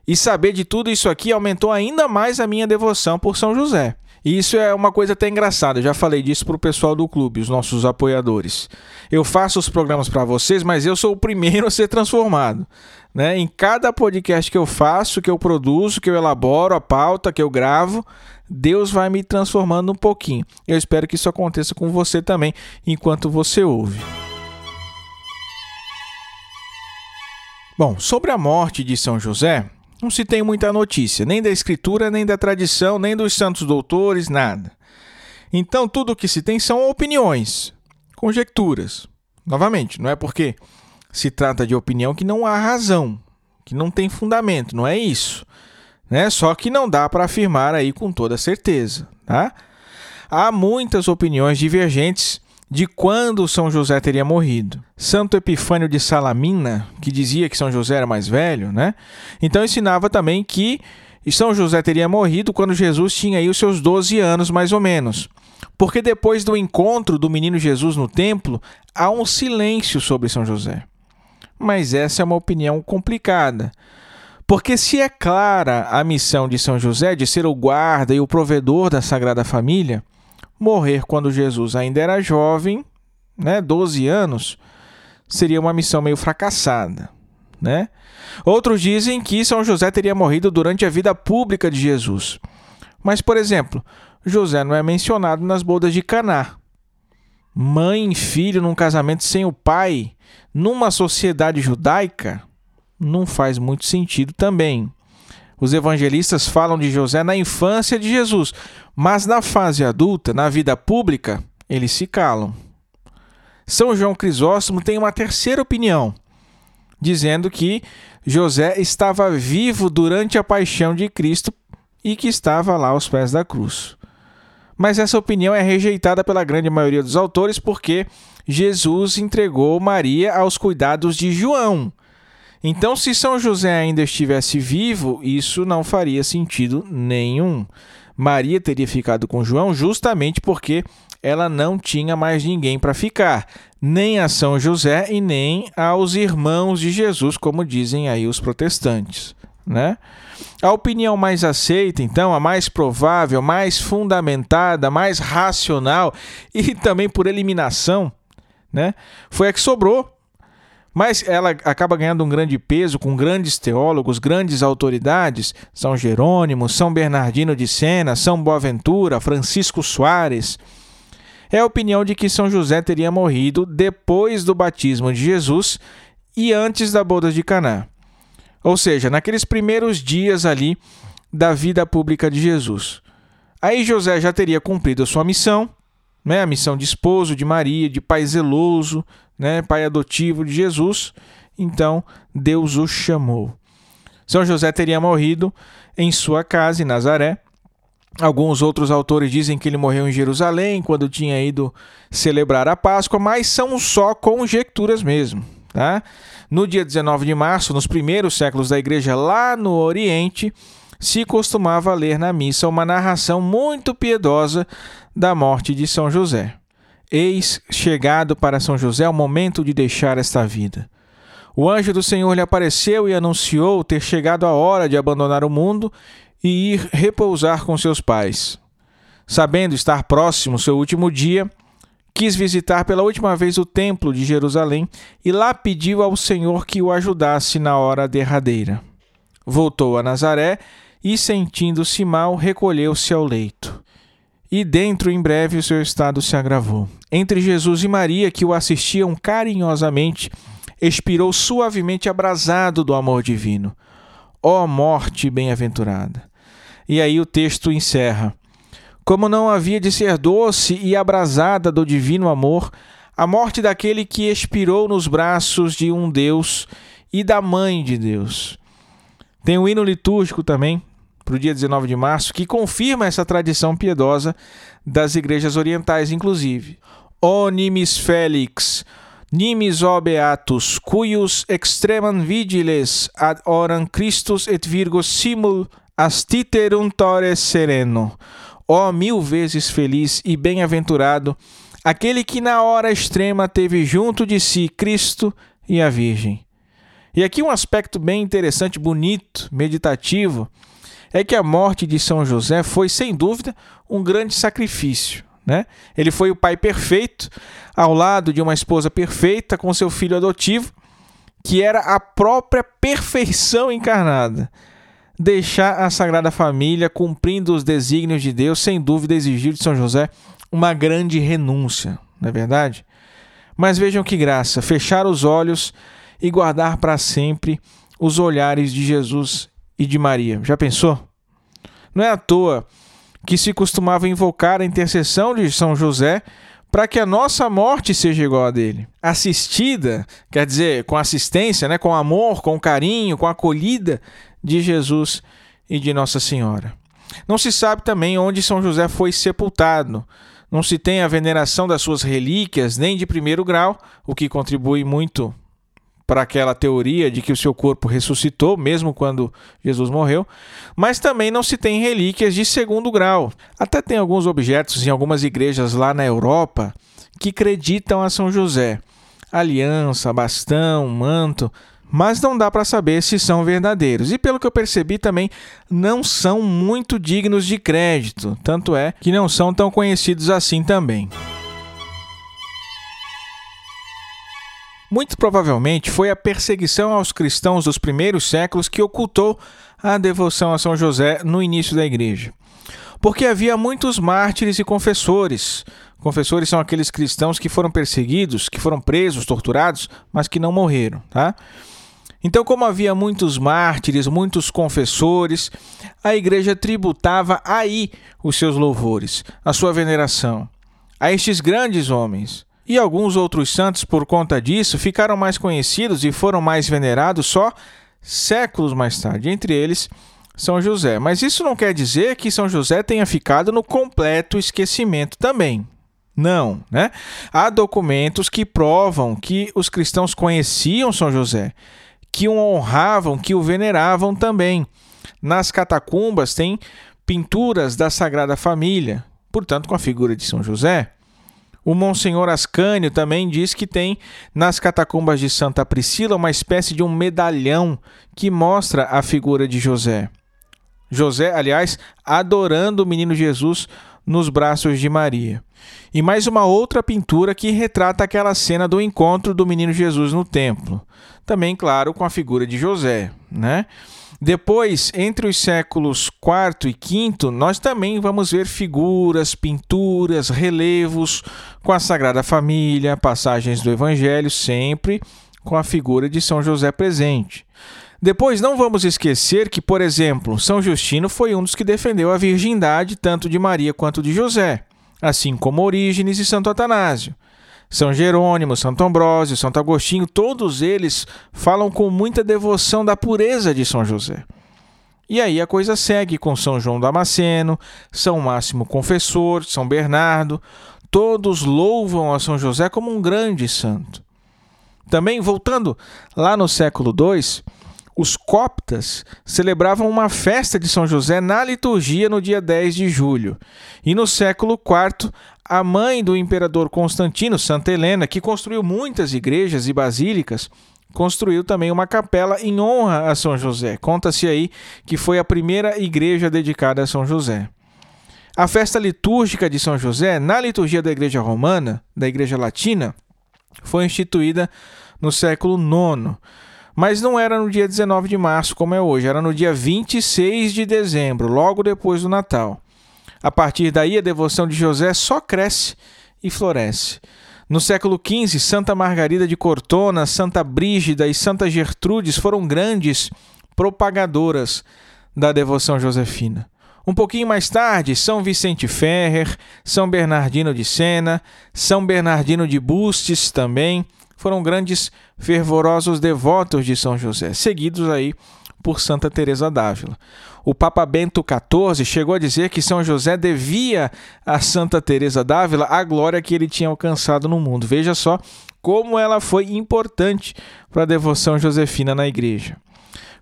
E saber de tudo isso aqui aumentou ainda mais a minha devoção por São José. E isso é uma coisa até engraçada, eu já falei disso para o pessoal do clube, os nossos apoiadores. Eu faço os programas para vocês, mas eu sou o primeiro [LAUGHS] a ser transformado. Né? Em cada podcast que eu faço, que eu produzo, que eu elaboro a pauta, que eu gravo, Deus vai me transformando um pouquinho. Eu espero que isso aconteça com você também, enquanto você ouve. Bom, sobre a morte de São José, não se tem muita notícia, nem da escritura, nem da tradição, nem dos santos doutores, nada. Então, tudo o que se tem são opiniões, conjecturas. Novamente, não é porque se trata de opinião que não há razão, que não tem fundamento, não é isso. Né? Só que não dá para afirmar aí com toda certeza. Tá? Há muitas opiniões divergentes de quando São José teria morrido. Santo Epifânio de Salamina, que dizia que São José era mais velho, né? Então ensinava também que São José teria morrido quando Jesus tinha aí os seus 12 anos, mais ou menos. Porque depois do encontro do menino Jesus no templo, há um silêncio sobre São José. Mas essa é uma opinião complicada. Porque se é clara a missão de São José de ser o guarda e o provedor da Sagrada Família, morrer quando Jesus ainda era jovem, né, 12 anos, seria uma missão meio fracassada, né? Outros dizem que São José teria morrido durante a vida pública de Jesus. Mas, por exemplo, José não é mencionado nas bodas de Caná. Mãe e filho num casamento sem o pai, numa sociedade judaica, não faz muito sentido também. Os evangelistas falam de José na infância de Jesus, mas na fase adulta, na vida pública, eles se calam. São João Crisóstomo tem uma terceira opinião, dizendo que José estava vivo durante a paixão de Cristo e que estava lá aos pés da cruz. Mas essa opinião é rejeitada pela grande maioria dos autores porque Jesus entregou Maria aos cuidados de João então, se São José ainda estivesse vivo, isso não faria sentido nenhum. Maria teria ficado com João justamente porque ela não tinha mais ninguém para ficar, nem a São José e nem aos irmãos de Jesus, como dizem aí os protestantes. Né? A opinião mais aceita, então, a mais provável, mais fundamentada, mais racional e também por eliminação, né, foi a que sobrou mas ela acaba ganhando um grande peso com grandes teólogos, grandes autoridades, São Jerônimo, São Bernardino de Sena, São Boaventura, Francisco Soares. É a opinião de que São José teria morrido depois do batismo de Jesus e antes da boda de Caná. Ou seja, naqueles primeiros dias ali da vida pública de Jesus. Aí José já teria cumprido sua missão, né? a missão de esposo de Maria, de pai zeloso, né, pai adotivo de Jesus, então Deus o chamou. São José teria morrido em sua casa em Nazaré. Alguns outros autores dizem que ele morreu em Jerusalém quando tinha ido celebrar a Páscoa, mas são só conjecturas mesmo. Tá? No dia 19 de março, nos primeiros séculos da igreja lá no Oriente, se costumava ler na missa uma narração muito piedosa da morte de São José. Eis chegado para São José o momento de deixar esta vida. O anjo do Senhor lhe apareceu e anunciou ter chegado a hora de abandonar o mundo e ir repousar com seus pais. Sabendo estar próximo seu último dia, quis visitar pela última vez o templo de Jerusalém e lá pediu ao Senhor que o ajudasse na hora derradeira. Voltou a Nazaré e, sentindo-se mal, recolheu-se ao leito e dentro em breve o seu estado se agravou. Entre Jesus e Maria, que o assistiam carinhosamente, expirou suavemente abrasado do amor divino. Ó oh, morte bem-aventurada! E aí o texto encerra. Como não havia de ser doce e abrasada do divino amor, a morte daquele que expirou nos braços de um Deus e da mãe de Deus. Tem um hino litúrgico também, para o dia 19 de março, que confirma essa tradição piedosa das igrejas orientais, inclusive. O nimis felix, nimis o beatus, cuius extremam vigiles ad oram Christus et Virgo simul astiterum tore sereno. Ó mil vezes feliz e bem-aventurado aquele que na hora extrema teve junto de si Cristo e a Virgem. E aqui um aspecto bem interessante, bonito, meditativo, é que a morte de São José foi, sem dúvida, um grande sacrifício. Né? Ele foi o pai perfeito, ao lado de uma esposa perfeita, com seu filho adotivo, que era a própria perfeição encarnada. Deixar a Sagrada Família cumprindo os desígnios de Deus, sem dúvida, exigiu de São José uma grande renúncia, não é verdade? Mas vejam que graça, fechar os olhos e guardar para sempre os olhares de Jesus e de Maria. Já pensou? Não é à toa que se costumava invocar a intercessão de São José para que a nossa morte seja igual a dele. Assistida, quer dizer, com assistência, né, com amor, com carinho, com acolhida de Jesus e de Nossa Senhora. Não se sabe também onde São José foi sepultado. Não se tem a veneração das suas relíquias, nem de primeiro grau, o que contribui muito para aquela teoria de que o seu corpo ressuscitou, mesmo quando Jesus morreu, mas também não se tem relíquias de segundo grau. Até tem alguns objetos em algumas igrejas lá na Europa que acreditam a São José. Aliança, bastão, manto, mas não dá para saber se são verdadeiros. E pelo que eu percebi também não são muito dignos de crédito, tanto é que não são tão conhecidos assim também. Muito provavelmente foi a perseguição aos cristãos dos primeiros séculos que ocultou a devoção a São José no início da igreja. Porque havia muitos mártires e confessores. Confessores são aqueles cristãos que foram perseguidos, que foram presos, torturados, mas que não morreram, tá? Então, como havia muitos mártires, muitos confessores, a igreja tributava aí os seus louvores, a sua veneração a estes grandes homens. E alguns outros santos, por conta disso, ficaram mais conhecidos e foram mais venerados só séculos mais tarde, entre eles São José. Mas isso não quer dizer que São José tenha ficado no completo esquecimento também. Não, né? Há documentos que provam que os cristãos conheciam São José, que o honravam, que o veneravam também. Nas catacumbas tem pinturas da Sagrada Família, portanto, com a figura de São José. O Monsenhor Ascânio também diz que tem nas catacumbas de Santa Priscila uma espécie de um medalhão que mostra a figura de José. José, aliás, adorando o menino Jesus nos braços de Maria. E mais uma outra pintura que retrata aquela cena do encontro do menino Jesus no templo. Também, claro, com a figura de José, né? Depois, entre os séculos IV e V, nós também vamos ver figuras, pinturas, relevos com a Sagrada Família, passagens do Evangelho, sempre com a figura de São José presente. Depois, não vamos esquecer que, por exemplo, São Justino foi um dos que defendeu a virgindade tanto de Maria quanto de José, assim como Orígenes e Santo Atanásio. São Jerônimo, Santo Ambrósio, Santo Agostinho, todos eles falam com muita devoção da pureza de São José. E aí a coisa segue com São João Damasceno, São Máximo Confessor, São Bernardo, todos louvam a São José como um grande santo. Também, voltando lá no século II, os coptas celebravam uma festa de São José na liturgia no dia 10 de julho. E no século IV, a mãe do imperador Constantino, Santa Helena, que construiu muitas igrejas e basílicas, construiu também uma capela em honra a São José. Conta-se aí que foi a primeira igreja dedicada a São José. A festa litúrgica de São José, na liturgia da Igreja Romana, da Igreja Latina, foi instituída no século IX. Mas não era no dia 19 de março, como é hoje, era no dia 26 de dezembro, logo depois do Natal. A partir daí, a devoção de José só cresce e floresce. No século XV, Santa Margarida de Cortona, Santa Brígida e Santa Gertrudes foram grandes propagadoras da devoção josefina. Um pouquinho mais tarde, São Vicente Ferrer, São Bernardino de Sena, São Bernardino de Bustes também foram grandes fervorosos devotos de São José, seguidos aí por Santa Teresa d'Ávila. O Papa Bento XIV chegou a dizer que São José devia a Santa Teresa d'Ávila a glória que ele tinha alcançado no mundo. Veja só como ela foi importante para a devoção josefina na igreja.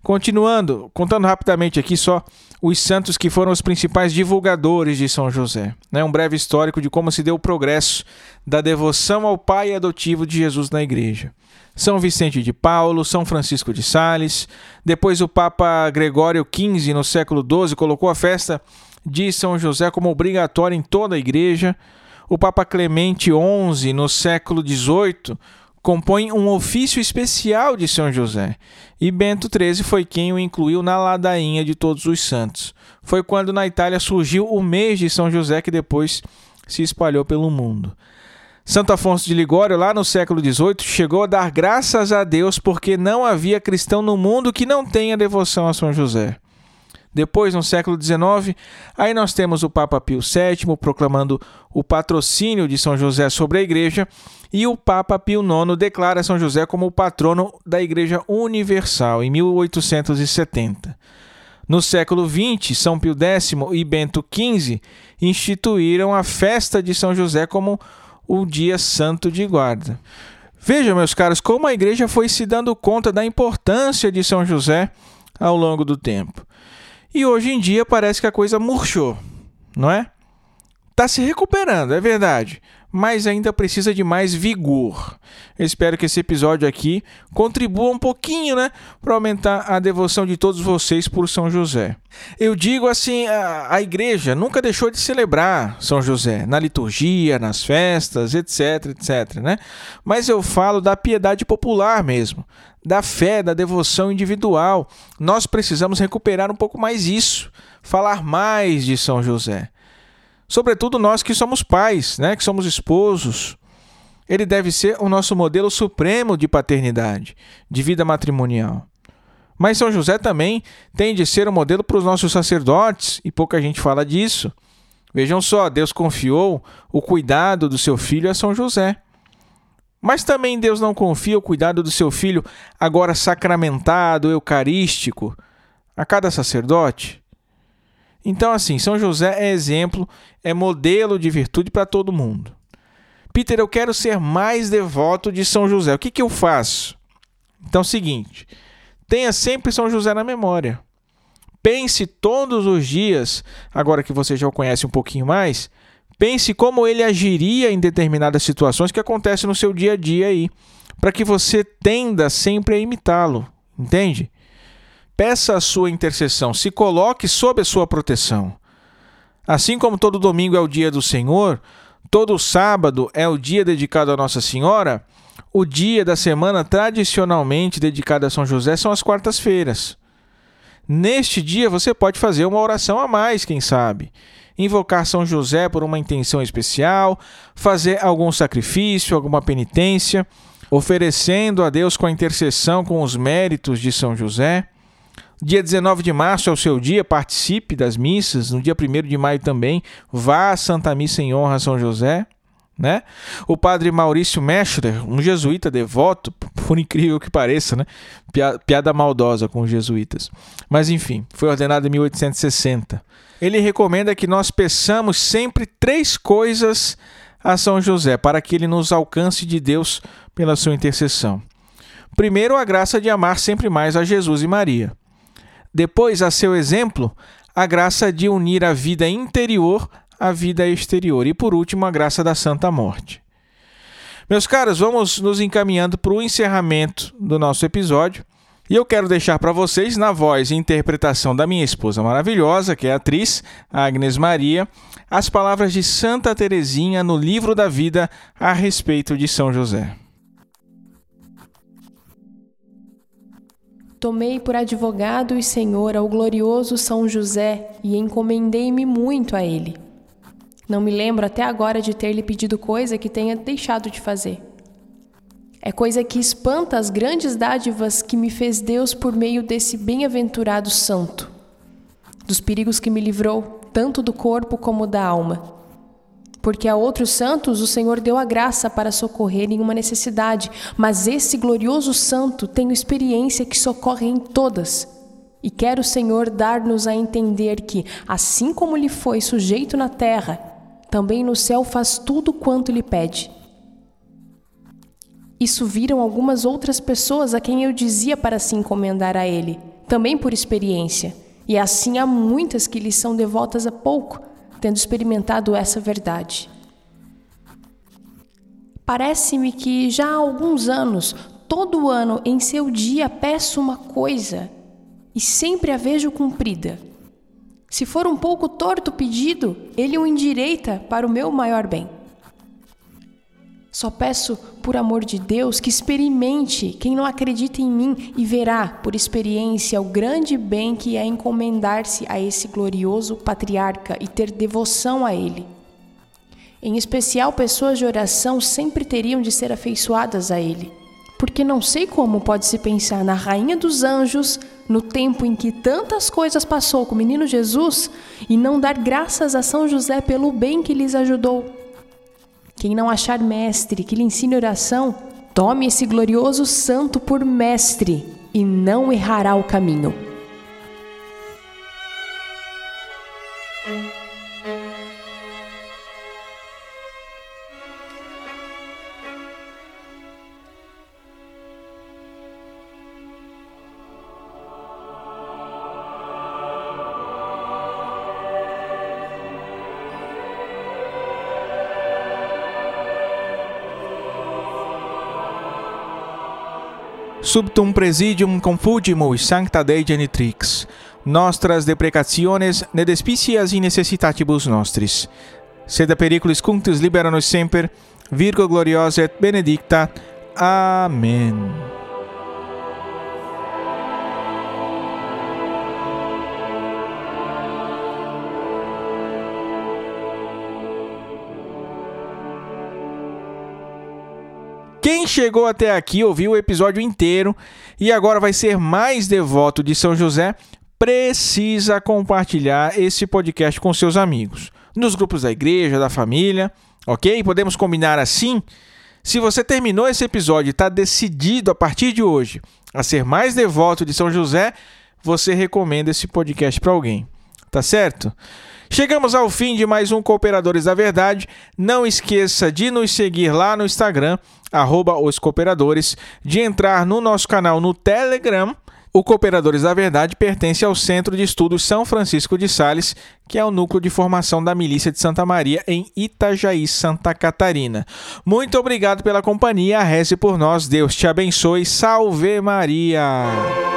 Continuando, contando rapidamente aqui só os santos que foram os principais divulgadores de São José. Né? Um breve histórico de como se deu o progresso da devoção ao pai adotivo de Jesus na igreja. São Vicente de Paulo, São Francisco de Sales. Depois o Papa Gregório XV, no século XII, colocou a festa de São José como obrigatória em toda a igreja. O Papa Clemente XI, no século XVIII, compõe um ofício especial de São José. E Bento XIII foi quem o incluiu na ladainha de todos os santos. Foi quando na Itália surgiu o mês de São José que depois se espalhou pelo mundo. Santo Afonso de Ligório, lá no século XVIII, chegou a dar graças a Deus porque não havia cristão no mundo que não tenha devoção a São José. Depois, no século XIX, aí nós temos o Papa Pio VII proclamando o patrocínio de São José sobre a Igreja e o Papa Pio IX declara São José como o patrono da Igreja Universal em 1870. No século XX, São Pio X e Bento XV instituíram a festa de São José como o dia santo de guarda. Vejam, meus caros, como a igreja foi se dando conta da importância de São José ao longo do tempo. E hoje em dia parece que a coisa murchou, não é? Está se recuperando, é verdade, mas ainda precisa de mais vigor. Eu espero que esse episódio aqui contribua um pouquinho, né, para aumentar a devoção de todos vocês por São José. Eu digo assim, a, a igreja nunca deixou de celebrar São José na liturgia, nas festas, etc, etc, né? Mas eu falo da piedade popular mesmo, da fé, da devoção individual. Nós precisamos recuperar um pouco mais isso, falar mais de São José. Sobretudo nós que somos pais, né, que somos esposos. Ele deve ser o nosso modelo supremo de paternidade, de vida matrimonial. Mas São José também tem de ser um modelo para os nossos sacerdotes, e pouca gente fala disso. Vejam só, Deus confiou o cuidado do seu filho a São José. Mas também Deus não confia o cuidado do seu filho, agora sacramentado, eucarístico, a cada sacerdote. Então, assim, São José é exemplo, é modelo de virtude para todo mundo. Peter, eu quero ser mais devoto de São José. O que, que eu faço? Então, o seguinte: tenha sempre São José na memória. Pense todos os dias, agora que você já o conhece um pouquinho mais, pense como ele agiria em determinadas situações que acontecem no seu dia a dia aí, para que você tenda sempre a imitá-lo, entende? Peça a sua intercessão, se coloque sob a sua proteção. Assim como todo domingo é o dia do Senhor, todo sábado é o dia dedicado a Nossa Senhora, o dia da semana tradicionalmente dedicado a São José são as quartas-feiras. Neste dia você pode fazer uma oração a mais, quem sabe. Invocar São José por uma intenção especial, fazer algum sacrifício, alguma penitência, oferecendo a Deus com a intercessão com os méritos de São José. Dia 19 de março é o seu dia, participe das missas. No dia 1 de maio também, vá à Santa Missa em honra a São José. Né? O padre Maurício Meschler, um jesuíta devoto, por incrível que pareça, né? piada maldosa com os jesuítas. Mas enfim, foi ordenado em 1860. Ele recomenda que nós peçamos sempre três coisas a São José para que ele nos alcance de Deus pela sua intercessão. Primeiro, a graça de amar sempre mais a Jesus e Maria. Depois, a seu exemplo, a graça de unir a vida interior à vida exterior. E por último, a graça da Santa Morte. Meus caros, vamos nos encaminhando para o encerramento do nosso episódio. E eu quero deixar para vocês, na voz e interpretação da minha esposa maravilhosa, que é a atriz Agnes Maria, as palavras de Santa Teresinha no livro da vida a respeito de São José. Tomei por advogado e senhor ao glorioso São José e encomendei-me muito a ele. Não me lembro até agora de ter lhe pedido coisa que tenha deixado de fazer. É coisa que espanta as grandes dádivas que me fez Deus por meio desse bem-aventurado santo, dos perigos que me livrou, tanto do corpo como da alma porque a outros santos o Senhor deu a graça para socorrer em uma necessidade, mas esse glorioso santo tem experiência que socorre em todas. E quer o Senhor dar-nos a entender que, assim como lhe foi sujeito na terra, também no céu faz tudo quanto lhe pede. Isso viram algumas outras pessoas a quem eu dizia para se encomendar a ele, também por experiência, e assim há muitas que lhe são devotas há pouco tendo experimentado essa verdade. Parece-me que já há alguns anos, todo ano em seu dia peço uma coisa e sempre a vejo cumprida. Se for um pouco torto o pedido, ele o endireita para o meu maior bem. Só peço, por amor de Deus, que experimente quem não acredita em mim e verá, por experiência, o grande bem que é encomendar-se a esse glorioso patriarca e ter devoção a ele. Em especial, pessoas de oração sempre teriam de ser afeiçoadas a ele. Porque não sei como pode se pensar na Rainha dos Anjos, no tempo em que tantas coisas passou com o menino Jesus, e não dar graças a São José pelo bem que lhes ajudou. Quem não achar mestre que lhe ensine oração, tome esse glorioso santo por mestre e não errará o caminho. Subtum presidium confugimus sancta Dei genitrix, nostras deprecationes ne despicias in necessitatibus nostris. Sed periculis cunctus libera nos semper, Virgo gloriosa et benedicta. Amen. Quem chegou até aqui ouviu o episódio inteiro e agora vai ser mais devoto de São José, precisa compartilhar esse podcast com seus amigos, nos grupos da igreja, da família, ok? Podemos combinar assim? Se você terminou esse episódio e está decidido a partir de hoje a ser mais devoto de São José, você recomenda esse podcast para alguém, tá certo? Chegamos ao fim de mais um Cooperadores da Verdade. Não esqueça de nos seguir lá no Instagram, arroba os Cooperadores, de entrar no nosso canal no Telegram. O Cooperadores da Verdade pertence ao Centro de Estudos São Francisco de Sales, que é o núcleo de formação da Milícia de Santa Maria em Itajaí, Santa Catarina. Muito obrigado pela companhia, reze por nós, Deus te abençoe, salve Maria!